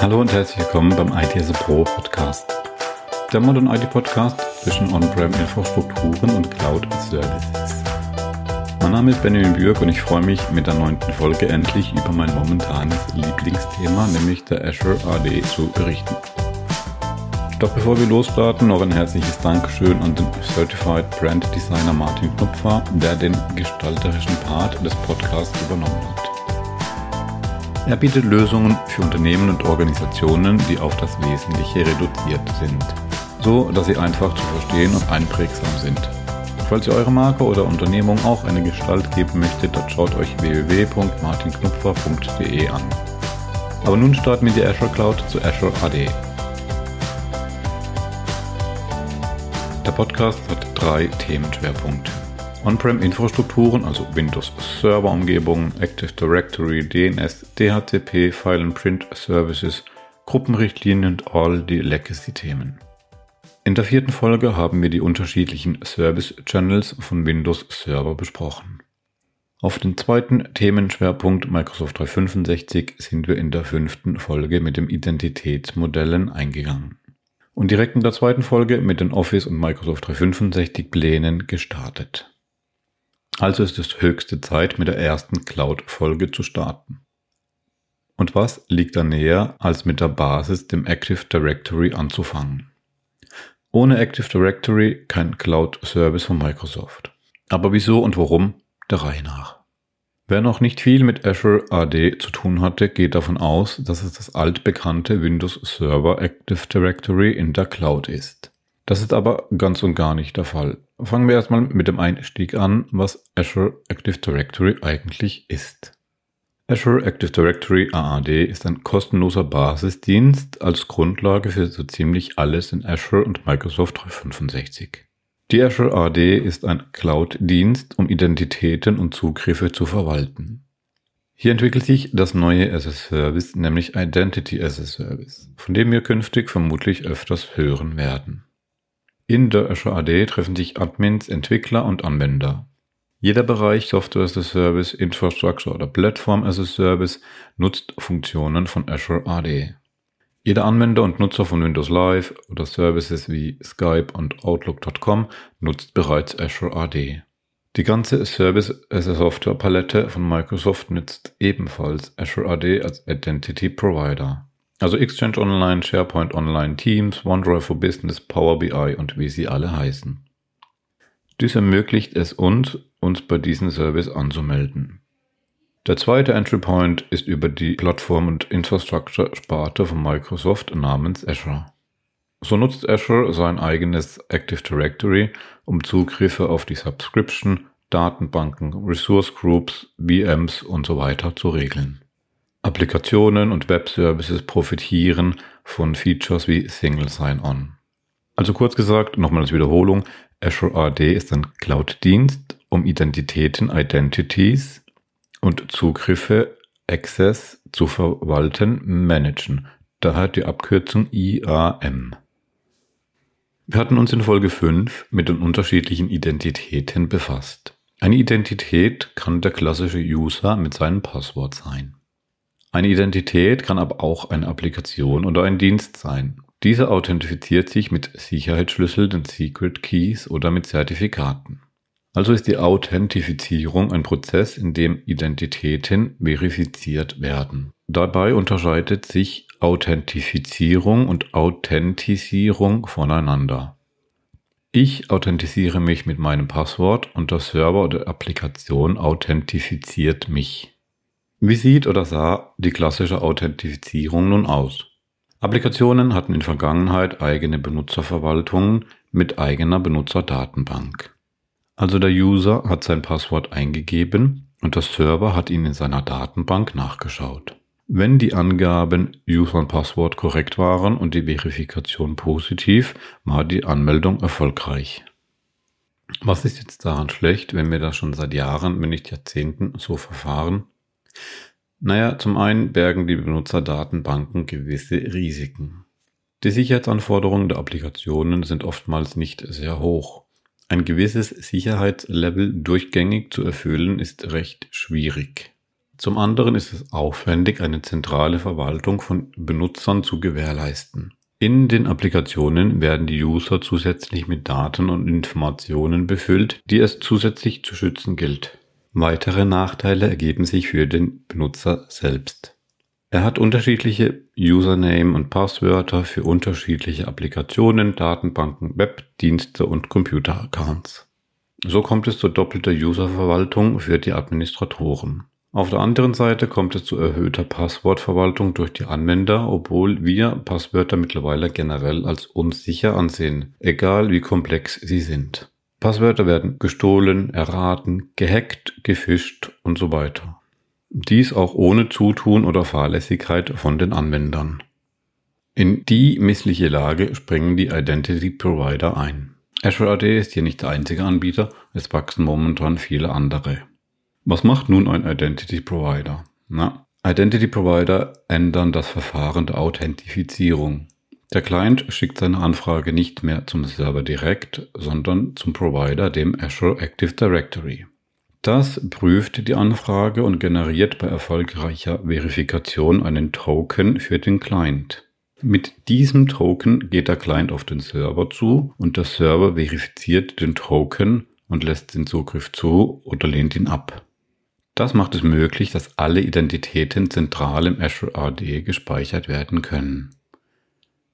Hallo und herzlich willkommen beim ITS Pro Podcast. Der Modern IT Podcast zwischen On-Prem-Infrastrukturen und Cloud-Services. Mein Name ist Benjamin Bürg und ich freue mich mit der neunten Folge endlich über mein momentanes Lieblingsthema, nämlich der Azure AD, zu berichten. Doch bevor wir losstarten, noch ein herzliches Dankeschön an den Certified Brand Designer Martin Knupfer, der den gestalterischen Part des Podcasts übernommen hat. Er bietet Lösungen für Unternehmen und Organisationen, die auf das Wesentliche reduziert sind, so dass sie einfach zu verstehen und einprägsam sind. Falls ihr eure Marke oder Unternehmung auch eine Gestalt geben möchtet, dann schaut euch www.martinknupfer.de an. Aber nun starten wir die Azure Cloud zu Azure AD. Der Podcast hat drei Themenschwerpunkte. On-Prem-Infrastrukturen, also Windows-Server-Umgebungen, Active Directory, DNS, DHCP, File and Print Services, Gruppenrichtlinien und all die Legacy-Themen. In der vierten Folge haben wir die unterschiedlichen Service-Channels von Windows Server besprochen. Auf den zweiten Themenschwerpunkt Microsoft 365 sind wir in der fünften Folge mit dem Identitätsmodellen eingegangen. Und direkt in der zweiten Folge mit den Office und Microsoft 365 Plänen gestartet. Also ist es höchste Zeit, mit der ersten Cloud-Folge zu starten. Und was liegt da näher, als mit der Basis, dem Active Directory anzufangen? Ohne Active Directory kein Cloud-Service von Microsoft. Aber wieso und warum? Der Reihe nach. Wer noch nicht viel mit Azure AD zu tun hatte, geht davon aus, dass es das altbekannte Windows Server Active Directory in der Cloud ist. Das ist aber ganz und gar nicht der Fall. Fangen wir erstmal mit dem Einstieg an, was Azure Active Directory eigentlich ist. Azure Active Directory AAD ist ein kostenloser Basisdienst als Grundlage für so ziemlich alles in Azure und Microsoft 365. Die Azure AD ist ein Cloud-Dienst, um Identitäten und Zugriffe zu verwalten. Hier entwickelt sich das neue as a Service, nämlich Identity as a Service, von dem wir künftig vermutlich öfters hören werden. In der Azure AD treffen sich Admins, Entwickler und Anwender. Jeder Bereich Software as a Service, Infrastructure oder Platform as a Service nutzt Funktionen von Azure AD. Jeder Anwender und Nutzer von Windows Live oder Services wie Skype und Outlook.com nutzt bereits Azure AD. Die ganze Service as a Software Palette von Microsoft nutzt ebenfalls Azure AD als Identity Provider. Also Exchange Online, SharePoint Online, Teams, OneDrive for Business, Power BI und wie sie alle heißen. Dies ermöglicht es uns, uns bei diesem Service anzumelden. Der zweite Entry Point ist über die Plattform- und Infrastructure-Sparte von Microsoft namens Azure. So nutzt Azure sein eigenes Active Directory, um Zugriffe auf die Subscription, Datenbanken, Resource Groups, VMs und so weiter zu regeln. Applikationen und Web-Services profitieren von Features wie Single Sign-On. Also kurz gesagt, nochmal als Wiederholung, Azure AD ist ein Cloud-Dienst, um Identitäten, Identities und Zugriffe, Access zu verwalten, managen. Daher die Abkürzung IAM. Wir hatten uns in Folge 5 mit den unterschiedlichen Identitäten befasst. Eine Identität kann der klassische User mit seinem Passwort sein. Eine Identität kann aber auch eine Applikation oder ein Dienst sein. Diese authentifiziert sich mit Sicherheitsschlüssel, den Secret Keys oder mit Zertifikaten. Also ist die Authentifizierung ein Prozess, in dem Identitäten verifiziert werden. Dabei unterscheidet sich Authentifizierung und Authentisierung voneinander. Ich authentisiere mich mit meinem Passwort und der Server oder Applikation authentifiziert mich. Wie sieht oder sah die klassische Authentifizierung nun aus? Applikationen hatten in Vergangenheit eigene Benutzerverwaltungen mit eigener Benutzerdatenbank. Also der User hat sein Passwort eingegeben und der Server hat ihn in seiner Datenbank nachgeschaut. Wenn die Angaben User und Passwort korrekt waren und die Verifikation positiv, war die Anmeldung erfolgreich. Was ist jetzt daran schlecht, wenn wir das schon seit Jahren, wenn nicht Jahrzehnten so verfahren? Naja, zum einen bergen die Benutzerdatenbanken gewisse Risiken. Die Sicherheitsanforderungen der Applikationen sind oftmals nicht sehr hoch. Ein gewisses Sicherheitslevel durchgängig zu erfüllen ist recht schwierig. Zum anderen ist es aufwendig, eine zentrale Verwaltung von Benutzern zu gewährleisten. In den Applikationen werden die User zusätzlich mit Daten und Informationen befüllt, die es zusätzlich zu schützen gilt. Weitere Nachteile ergeben sich für den Benutzer selbst. Er hat unterschiedliche Username und Passwörter für unterschiedliche Applikationen, Datenbanken, Webdienste und Computeraccounts. So kommt es zu doppelter Userverwaltung für die Administratoren. Auf der anderen Seite kommt es zu erhöhter Passwortverwaltung durch die Anwender, obwohl wir Passwörter mittlerweile generell als unsicher ansehen, egal wie komplex sie sind. Passwörter werden gestohlen, erraten, gehackt, gefischt und so weiter. Dies auch ohne Zutun oder Fahrlässigkeit von den Anwendern. In die missliche Lage springen die Identity Provider ein. Azure AD ist hier nicht der einzige Anbieter, es wachsen momentan viele andere. Was macht nun ein Identity Provider? Na, Identity Provider ändern das Verfahren der Authentifizierung. Der Client schickt seine Anfrage nicht mehr zum Server direkt, sondern zum Provider, dem Azure Active Directory. Das prüft die Anfrage und generiert bei erfolgreicher Verifikation einen Token für den Client. Mit diesem Token geht der Client auf den Server zu und der Server verifiziert den Token und lässt den Zugriff zu oder lehnt ihn ab. Das macht es möglich, dass alle Identitäten zentral im Azure AD gespeichert werden können.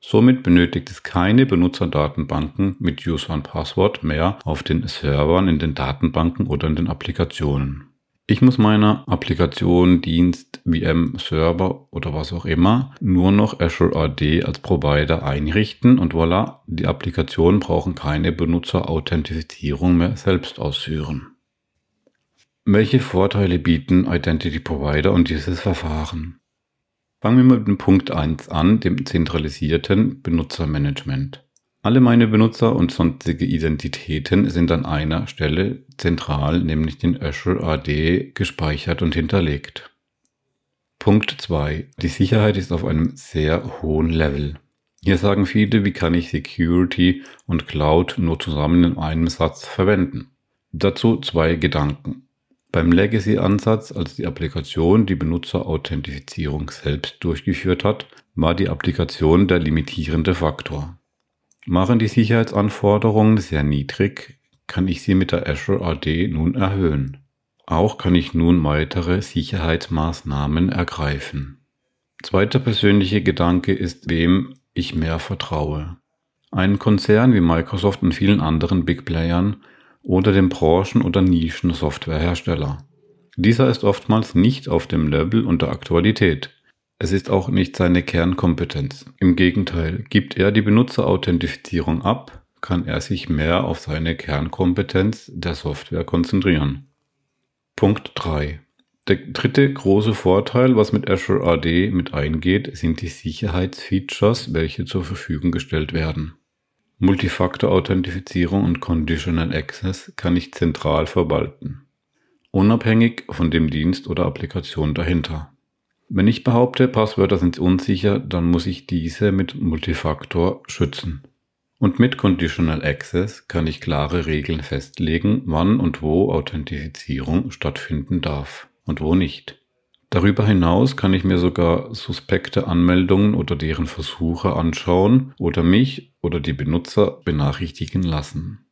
Somit benötigt es keine Benutzerdatenbanken mit User und Passwort mehr auf den Servern, in den Datenbanken oder in den Applikationen. Ich muss meiner Applikation, Dienst, VM, Server oder was auch immer nur noch Azure AD als Provider einrichten und voilà, die Applikationen brauchen keine Benutzerauthentifizierung mehr selbst ausführen. Welche Vorteile bieten Identity Provider und dieses Verfahren? Fangen wir mit dem Punkt 1 an, dem zentralisierten Benutzermanagement. Alle meine Benutzer und sonstige Identitäten sind an einer Stelle zentral, nämlich den Azure AD, gespeichert und hinterlegt. Punkt 2. Die Sicherheit ist auf einem sehr hohen Level. Hier sagen viele, wie kann ich Security und Cloud nur zusammen in einem Satz verwenden. Dazu zwei Gedanken. Beim Legacy-Ansatz, als die Applikation die Benutzerauthentifizierung selbst durchgeführt hat, war die Applikation der limitierende Faktor. Machen die Sicherheitsanforderungen sehr niedrig, kann ich sie mit der Azure AD nun erhöhen. Auch kann ich nun weitere Sicherheitsmaßnahmen ergreifen. Zweiter persönlicher Gedanke ist, wem ich mehr vertraue. Ein Konzern wie Microsoft und vielen anderen Big Playern oder dem Branchen- oder Nischen-Softwarehersteller. Dieser ist oftmals nicht auf dem Level und der Aktualität. Es ist auch nicht seine Kernkompetenz. Im Gegenteil, gibt er die Benutzerauthentifizierung ab, kann er sich mehr auf seine Kernkompetenz der Software konzentrieren. Punkt 3. Der dritte große Vorteil, was mit Azure AD mit eingeht, sind die Sicherheitsfeatures, welche zur Verfügung gestellt werden. Multifaktor-Authentifizierung und Conditional Access kann ich zentral verwalten, unabhängig von dem Dienst oder Applikation dahinter. Wenn ich behaupte, Passwörter sind unsicher, dann muss ich diese mit Multifaktor schützen. Und mit Conditional Access kann ich klare Regeln festlegen, wann und wo Authentifizierung stattfinden darf und wo nicht. Darüber hinaus kann ich mir sogar suspekte Anmeldungen oder deren Versuche anschauen oder mich oder die Benutzer benachrichtigen lassen.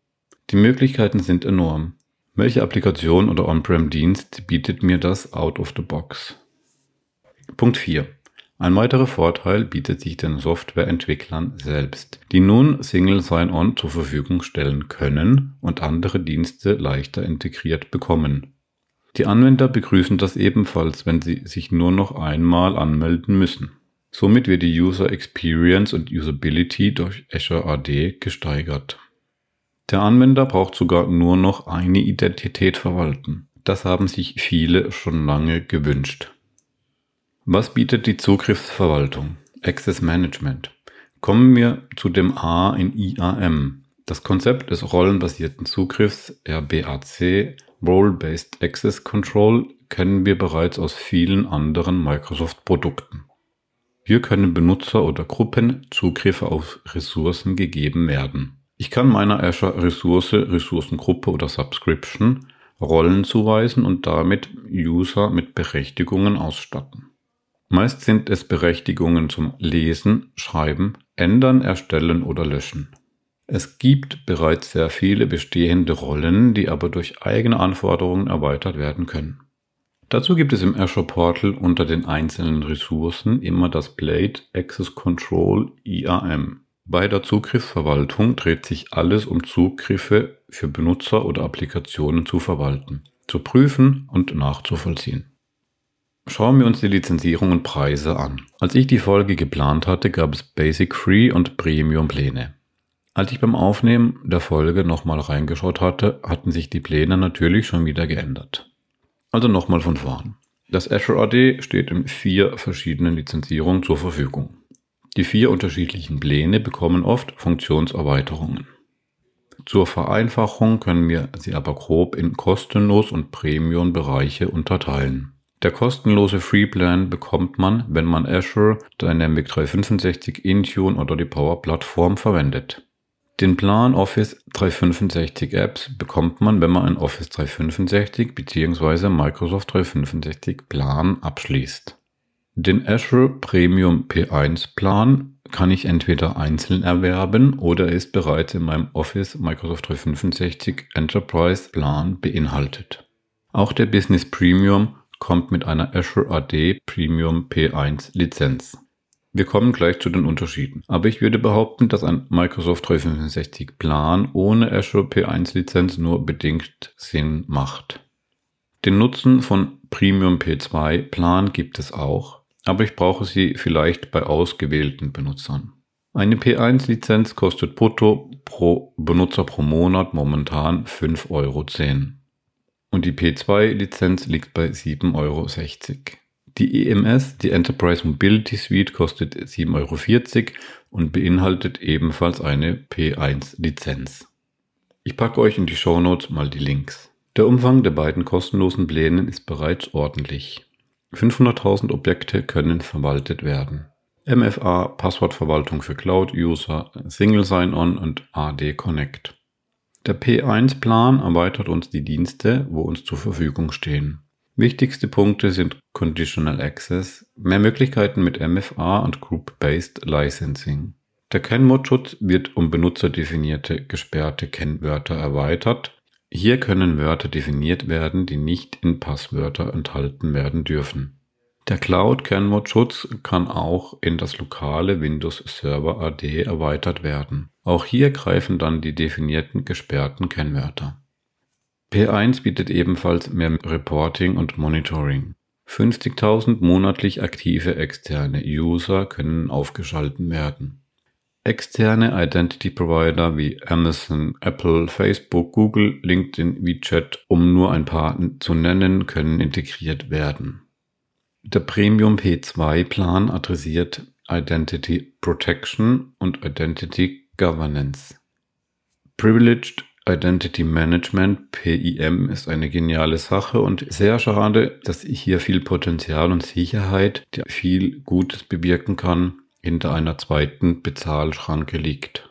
Die Möglichkeiten sind enorm. Welche Applikation oder On-Prem-Dienst bietet mir das out of the box? Punkt 4. Ein weiterer Vorteil bietet sich den Softwareentwicklern selbst, die nun Single Sign-On zur Verfügung stellen können und andere Dienste leichter integriert bekommen. Die Anwender begrüßen das ebenfalls, wenn sie sich nur noch einmal anmelden müssen. Somit wird die User Experience und Usability durch Azure AD gesteigert. Der Anwender braucht sogar nur noch eine Identität verwalten. Das haben sich viele schon lange gewünscht. Was bietet die Zugriffsverwaltung? Access Management. Kommen wir zu dem A in IAM. Das Konzept des rollenbasierten Zugriffs RBAC Role-Based Access Control kennen wir bereits aus vielen anderen Microsoft-Produkten. Hier können Benutzer oder Gruppen Zugriffe auf Ressourcen gegeben werden. Ich kann meiner Azure Ressource, Ressourcengruppe oder Subscription Rollen zuweisen und damit User mit Berechtigungen ausstatten. Meist sind es Berechtigungen zum Lesen, Schreiben, Ändern, Erstellen oder Löschen. Es gibt bereits sehr viele bestehende Rollen, die aber durch eigene Anforderungen erweitert werden können. Dazu gibt es im Azure Portal unter den einzelnen Ressourcen immer das Blade Access Control IAM. Bei der Zugriffsverwaltung dreht sich alles um Zugriffe für Benutzer oder Applikationen zu verwalten, zu prüfen und nachzuvollziehen. Schauen wir uns die Lizenzierung und Preise an. Als ich die Folge geplant hatte, gab es Basic Free und Premium Pläne. Als ich beim Aufnehmen der Folge nochmal reingeschaut hatte, hatten sich die Pläne natürlich schon wieder geändert. Also nochmal von vorn. Das Azure AD steht in vier verschiedenen Lizenzierungen zur Verfügung. Die vier unterschiedlichen Pläne bekommen oft Funktionserweiterungen. Zur Vereinfachung können wir sie aber grob in kostenlos und Premium-Bereiche unterteilen. Der kostenlose Freeplan bekommt man, wenn man Azure, Dynamic 365, Intune oder die Power Plattform verwendet. Den Plan Office 365 Apps bekommt man, wenn man ein Office 365 bzw. Microsoft 365 Plan abschließt. Den Azure Premium P1 Plan kann ich entweder einzeln erwerben oder ist bereits in meinem Office Microsoft 365 Enterprise Plan beinhaltet. Auch der Business Premium kommt mit einer Azure AD Premium P1 Lizenz. Wir kommen gleich zu den Unterschieden. Aber ich würde behaupten, dass ein Microsoft 365 Plan ohne Azure P1 Lizenz nur bedingt Sinn macht. Den Nutzen von Premium P2 Plan gibt es auch, aber ich brauche sie vielleicht bei ausgewählten Benutzern. Eine P1 Lizenz kostet brutto pro Benutzer pro Monat momentan 5,10 Euro und die P2-Lizenz liegt bei 7,60 Euro. Die EMS, die Enterprise Mobility Suite, kostet 7,40 Euro und beinhaltet ebenfalls eine P1-Lizenz. Ich packe euch in die Show Notes mal die Links. Der Umfang der beiden kostenlosen Pläne ist bereits ordentlich. 500.000 Objekte können verwaltet werden. MFA, Passwortverwaltung für Cloud-User, Single Sign-On und AD Connect. Der P1-Plan erweitert uns die Dienste, wo uns zur Verfügung stehen. Wichtigste Punkte sind Conditional Access, mehr Möglichkeiten mit MFA und Group-Based Licensing. Der Kennwortschutz wird um benutzerdefinierte gesperrte Kennwörter erweitert. Hier können Wörter definiert werden, die nicht in Passwörter enthalten werden dürfen. Der Cloud-Kennwortschutz kann auch in das lokale Windows Server AD erweitert werden. Auch hier greifen dann die definierten gesperrten Kennwörter. P1 bietet ebenfalls mehr Reporting und Monitoring. 50.000 monatlich aktive externe User können aufgeschalten werden. Externe Identity Provider wie Amazon, Apple, Facebook, Google, LinkedIn, WeChat, um nur ein paar zu nennen, können integriert werden. Der Premium P2 Plan adressiert Identity Protection und Identity Governance. Privileged Identity Management, PIM, ist eine geniale Sache und sehr schade, dass hier viel Potenzial und Sicherheit, die viel Gutes bewirken kann, hinter einer zweiten Bezahlschranke liegt.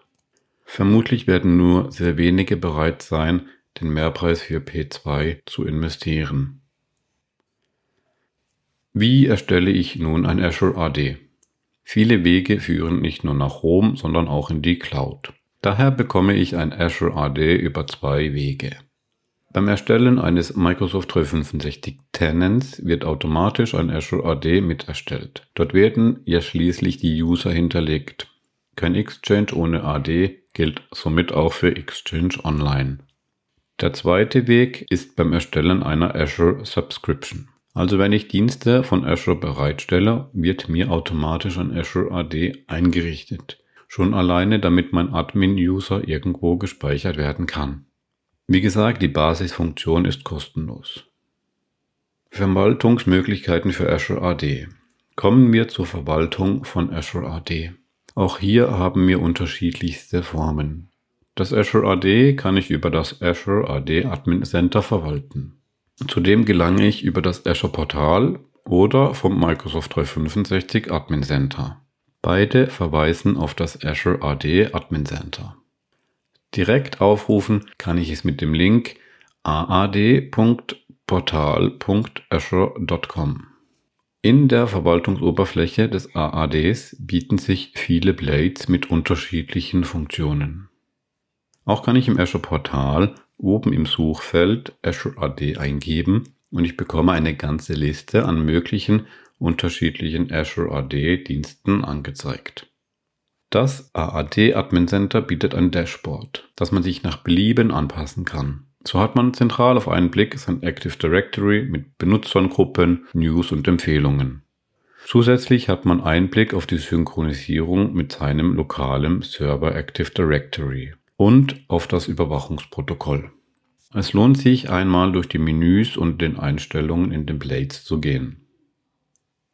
Vermutlich werden nur sehr wenige bereit sein, den Mehrpreis für P2 zu investieren. Wie erstelle ich nun ein Azure AD? Viele Wege führen nicht nur nach Rom, sondern auch in die Cloud. Daher bekomme ich ein Azure AD über zwei Wege. Beim Erstellen eines Microsoft 365 Tenants wird automatisch ein Azure AD mit erstellt. Dort werden ja schließlich die User hinterlegt. Kein Exchange ohne AD gilt somit auch für Exchange Online. Der zweite Weg ist beim Erstellen einer Azure Subscription. Also wenn ich Dienste von Azure bereitstelle, wird mir automatisch ein Azure AD eingerichtet. Schon alleine, damit mein Admin-User irgendwo gespeichert werden kann. Wie gesagt, die Basisfunktion ist kostenlos. Verwaltungsmöglichkeiten für Azure AD. Kommen wir zur Verwaltung von Azure AD. Auch hier haben wir unterschiedlichste Formen. Das Azure AD kann ich über das Azure AD Admin Center verwalten. Zudem gelange ich über das Azure Portal oder vom Microsoft 365 Admin Center. Beide verweisen auf das Azure AD Admin Center. Direkt aufrufen kann ich es mit dem Link aad.portal.azure.com. In der Verwaltungsoberfläche des AADs bieten sich viele Blades mit unterschiedlichen Funktionen. Auch kann ich im Azure Portal oben im Suchfeld Azure AD eingeben und ich bekomme eine ganze Liste an möglichen unterschiedlichen Azure AD Diensten angezeigt. Das AAD Admin Center bietet ein Dashboard, das man sich nach Belieben anpassen kann. So hat man zentral auf einen Blick sein Active Directory mit Benutzergruppen, News und Empfehlungen. Zusätzlich hat man Einblick auf die Synchronisierung mit seinem lokalen Server Active Directory und auf das Überwachungsprotokoll. Es lohnt sich einmal durch die Menüs und den Einstellungen in den Blades zu gehen.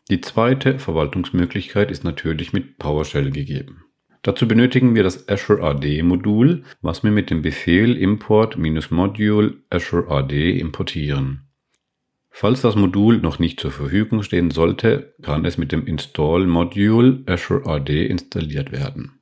Die zweite Verwaltungsmöglichkeit ist natürlich mit PowerShell gegeben. Dazu benötigen wir das Azure AD Modul, was wir mit dem Befehl import-module Azure AD importieren. Falls das Modul noch nicht zur Verfügung stehen sollte, kann es mit dem Install Module Azure AD installiert werden.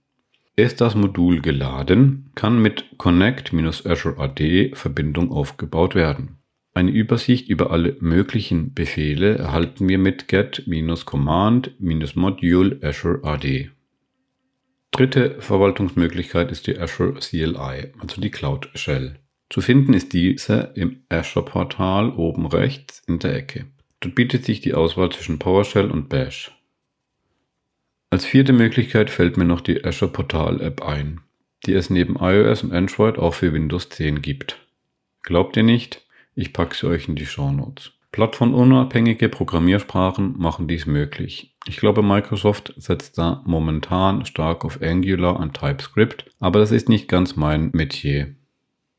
Ist das Modul geladen, kann mit Connect-Azure AD Verbindung aufgebaut werden. Eine Übersicht über alle möglichen Befehle erhalten wir mit get-command-module Azure AD. Dritte Verwaltungsmöglichkeit ist die Azure CLI, also die Cloud Shell. Zu finden ist diese im Azure Portal oben rechts in der Ecke. Dort bietet sich die Auswahl zwischen PowerShell und Bash. Als vierte Möglichkeit fällt mir noch die Azure Portal App ein, die es neben iOS und Android auch für Windows 10 gibt. Glaubt ihr nicht? Ich packe sie euch in die Show Notes. Plattformunabhängige Programmiersprachen machen dies möglich. Ich glaube, Microsoft setzt da momentan stark auf Angular und TypeScript, aber das ist nicht ganz mein Metier.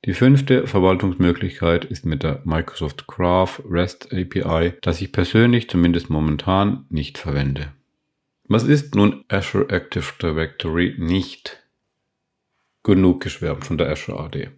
Die fünfte Verwaltungsmöglichkeit ist mit der Microsoft Graph REST API, das ich persönlich zumindest momentan nicht verwende. Was ist nun Azure Active Directory nicht? Genug geschwärmt von der Azure AD.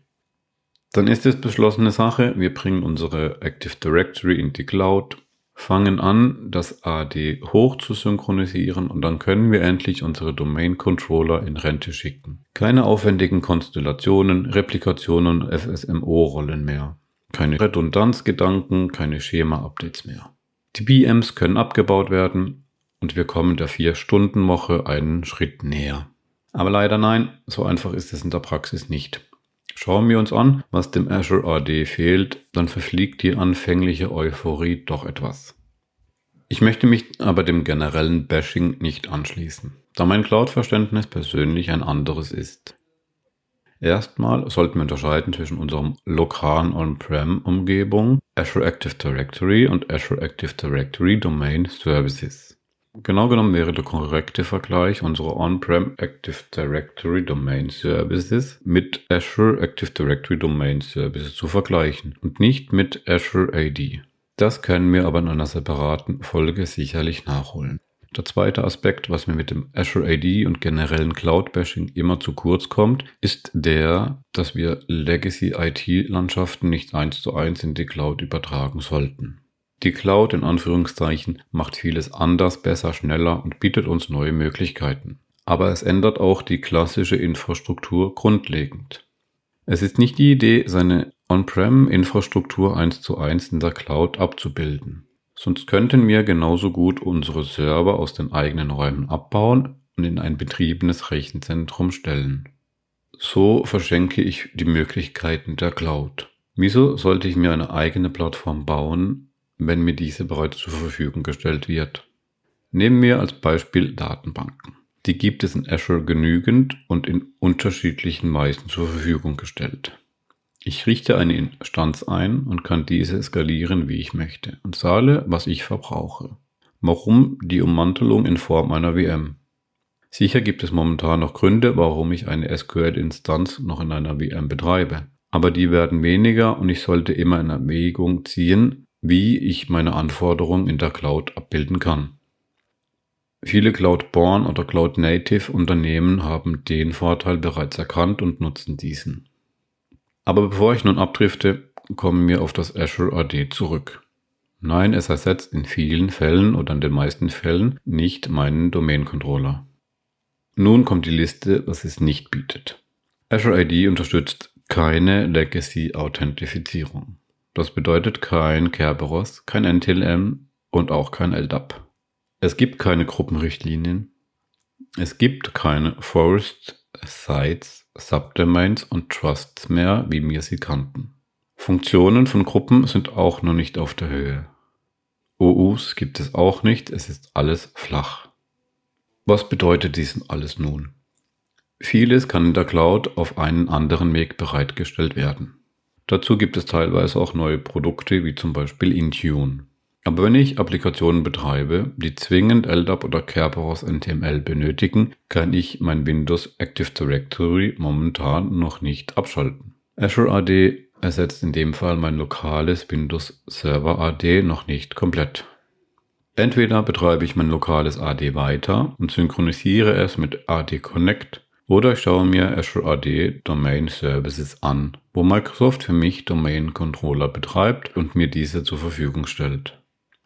Dann ist es beschlossene Sache, wir bringen unsere Active Directory in die Cloud, fangen an, das AD hoch zu synchronisieren und dann können wir endlich unsere Domain Controller in Rente schicken. Keine aufwendigen Konstellationen, Replikationen und FSMO-Rollen mehr. Keine Redundanzgedanken, keine Schema-Updates mehr. Die BMs können abgebaut werden und wir kommen der 4-Stunden-Woche einen Schritt näher. Aber leider nein, so einfach ist es in der Praxis nicht. Schauen wir uns an, was dem Azure AD fehlt, dann verfliegt die anfängliche Euphorie doch etwas. Ich möchte mich aber dem generellen Bashing nicht anschließen, da mein Cloud-Verständnis persönlich ein anderes ist. Erstmal sollten wir unterscheiden zwischen unserem lokalen On-Prem-Umgebung, Azure Active Directory und Azure Active Directory Domain Services. Genau genommen wäre der korrekte Vergleich unserer On-Prem Active Directory Domain Services mit Azure Active Directory Domain Services zu vergleichen und nicht mit Azure AD. Das können wir aber in einer separaten Folge sicherlich nachholen. Der zweite Aspekt, was mir mit dem Azure AD und generellen Cloud-Bashing immer zu kurz kommt, ist der, dass wir Legacy-IT-Landschaften nicht eins zu eins in die Cloud übertragen sollten. Die Cloud in Anführungszeichen macht vieles anders, besser, schneller und bietet uns neue Möglichkeiten. Aber es ändert auch die klassische Infrastruktur grundlegend. Es ist nicht die Idee, seine On-Prem-Infrastruktur eins zu eins in der Cloud abzubilden. Sonst könnten wir genauso gut unsere Server aus den eigenen Räumen abbauen und in ein betriebenes Rechenzentrum stellen. So verschenke ich die Möglichkeiten der Cloud. Wieso sollte ich mir eine eigene Plattform bauen, wenn mir diese bereits zur Verfügung gestellt wird. Nehmen wir als Beispiel Datenbanken. Die gibt es in Azure genügend und in unterschiedlichen Weisen zur Verfügung gestellt. Ich richte eine Instanz ein und kann diese skalieren, wie ich möchte und zahle, was ich verbrauche. Warum die Ummantelung in Form einer VM? Sicher gibt es momentan noch Gründe, warum ich eine SQL-Instanz noch in einer VM betreibe. Aber die werden weniger und ich sollte immer in Erwägung ziehen, wie ich meine Anforderungen in der Cloud abbilden kann. Viele Cloud-Born oder Cloud-Native Unternehmen haben den Vorteil bereits erkannt und nutzen diesen. Aber bevor ich nun abdrifte, kommen wir auf das Azure AD zurück. Nein, es ersetzt in vielen Fällen oder in den meisten Fällen nicht meinen Domain-Controller. Nun kommt die Liste, was es nicht bietet. Azure AD unterstützt keine Legacy-Authentifizierung. Das bedeutet kein Kerberos, kein NTLM und auch kein LDAP. Es gibt keine Gruppenrichtlinien. Es gibt keine Forest Sites, Subdomains und Trusts mehr, wie wir sie kannten. Funktionen von Gruppen sind auch noch nicht auf der Höhe. OUs gibt es auch nicht, es ist alles flach. Was bedeutet dies alles nun? Vieles kann in der Cloud auf einen anderen Weg bereitgestellt werden. Dazu gibt es teilweise auch neue Produkte wie zum Beispiel Intune. Aber wenn ich Applikationen betreibe, die zwingend LDAP oder Kerberos NTML benötigen, kann ich mein Windows Active Directory momentan noch nicht abschalten. Azure AD ersetzt in dem Fall mein lokales Windows Server AD noch nicht komplett. Entweder betreibe ich mein lokales AD weiter und synchronisiere es mit AD Connect oder ich schaue mir Azure AD Domain Services an, wo Microsoft für mich Domain Controller betreibt und mir diese zur Verfügung stellt.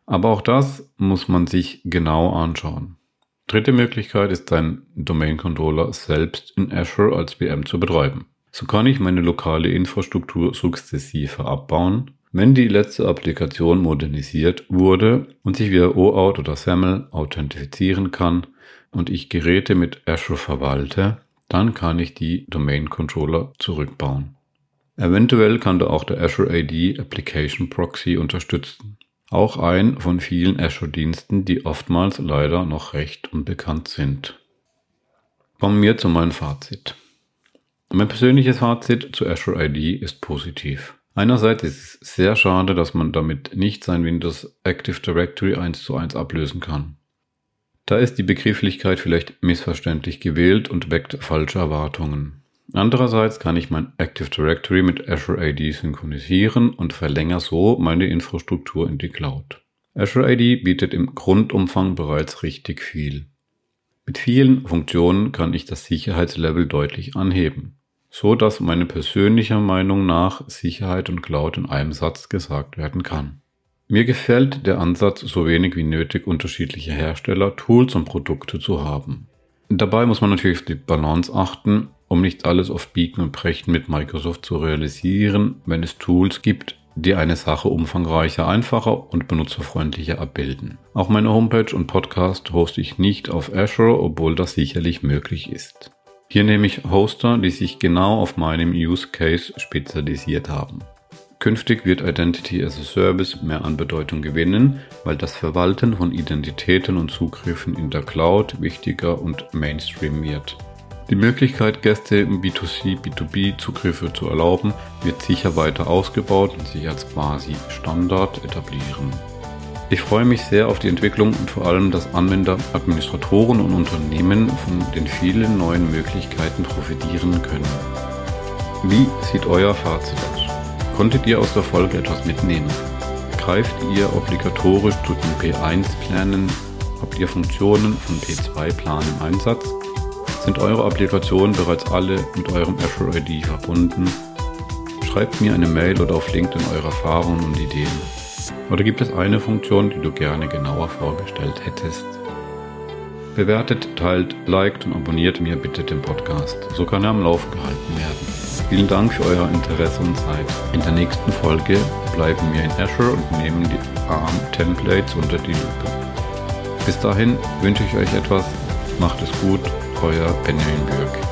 Aber auch das muss man sich genau anschauen. Dritte Möglichkeit ist, seinen Domain Controller selbst in Azure als VM zu betreiben. So kann ich meine lokale Infrastruktur sukzessive abbauen, wenn die letzte Applikation modernisiert wurde und sich via OAuth oder SAML authentifizieren kann und ich Geräte mit Azure verwalte, dann kann ich die Domain Controller zurückbauen. Eventuell kann da auch der Azure AD Application Proxy unterstützen. Auch ein von vielen Azure-Diensten, die oftmals leider noch recht unbekannt sind. Kommen wir zu meinem Fazit. Mein persönliches Fazit zu Azure ID ist positiv. Einerseits ist es sehr schade, dass man damit nicht sein Windows Active Directory 1 zu 1 ablösen kann. Da ist die Begrifflichkeit vielleicht missverständlich gewählt und weckt falsche Erwartungen. Andererseits kann ich mein Active Directory mit Azure AD synchronisieren und verlängere so meine Infrastruktur in die Cloud. Azure AD bietet im Grundumfang bereits richtig viel. Mit vielen Funktionen kann ich das Sicherheitslevel deutlich anheben, so dass meine persönlicher Meinung nach Sicherheit und Cloud in einem Satz gesagt werden kann. Mir gefällt der Ansatz, so wenig wie nötig unterschiedliche Hersteller, Tools und Produkte zu haben. Dabei muss man natürlich auf die Balance achten, um nicht alles auf Biegen und Brechen mit Microsoft zu realisieren, wenn es Tools gibt, die eine Sache umfangreicher, einfacher und benutzerfreundlicher abbilden. Auch meine Homepage und Podcast hoste ich nicht auf Azure, obwohl das sicherlich möglich ist. Hier nehme ich Hoster, die sich genau auf meinem Use Case spezialisiert haben. Künftig wird Identity as a Service mehr an Bedeutung gewinnen, weil das Verwalten von Identitäten und Zugriffen in der Cloud wichtiger und Mainstream wird. Die Möglichkeit, Gäste im B2C, B2B Zugriffe zu erlauben, wird sicher weiter ausgebaut und sich als quasi Standard etablieren. Ich freue mich sehr auf die Entwicklung und vor allem, dass Anwender, Administratoren und Unternehmen von den vielen neuen Möglichkeiten profitieren können. Wie sieht euer Fazit aus? Konntet ihr aus der Folge etwas mitnehmen? Greift ihr obligatorisch zu den P1-Plänen? Habt ihr Funktionen von P2-Plan im Einsatz? Sind eure Applikationen bereits alle mit eurem Azure ID verbunden? Schreibt mir eine Mail oder auf LinkedIn eure Erfahrungen und Ideen. Oder gibt es eine Funktion, die du gerne genauer vorgestellt hättest? Bewertet, teilt, liked und abonniert mir bitte den Podcast. So kann er am Laufen gehalten werden. Vielen Dank für euer Interesse und Zeit. In der nächsten Folge bleiben wir in Azure und nehmen die ARM-Templates unter die Lupe. Bis dahin wünsche ich euch etwas. Macht es gut. Euer Benjamin Bürg.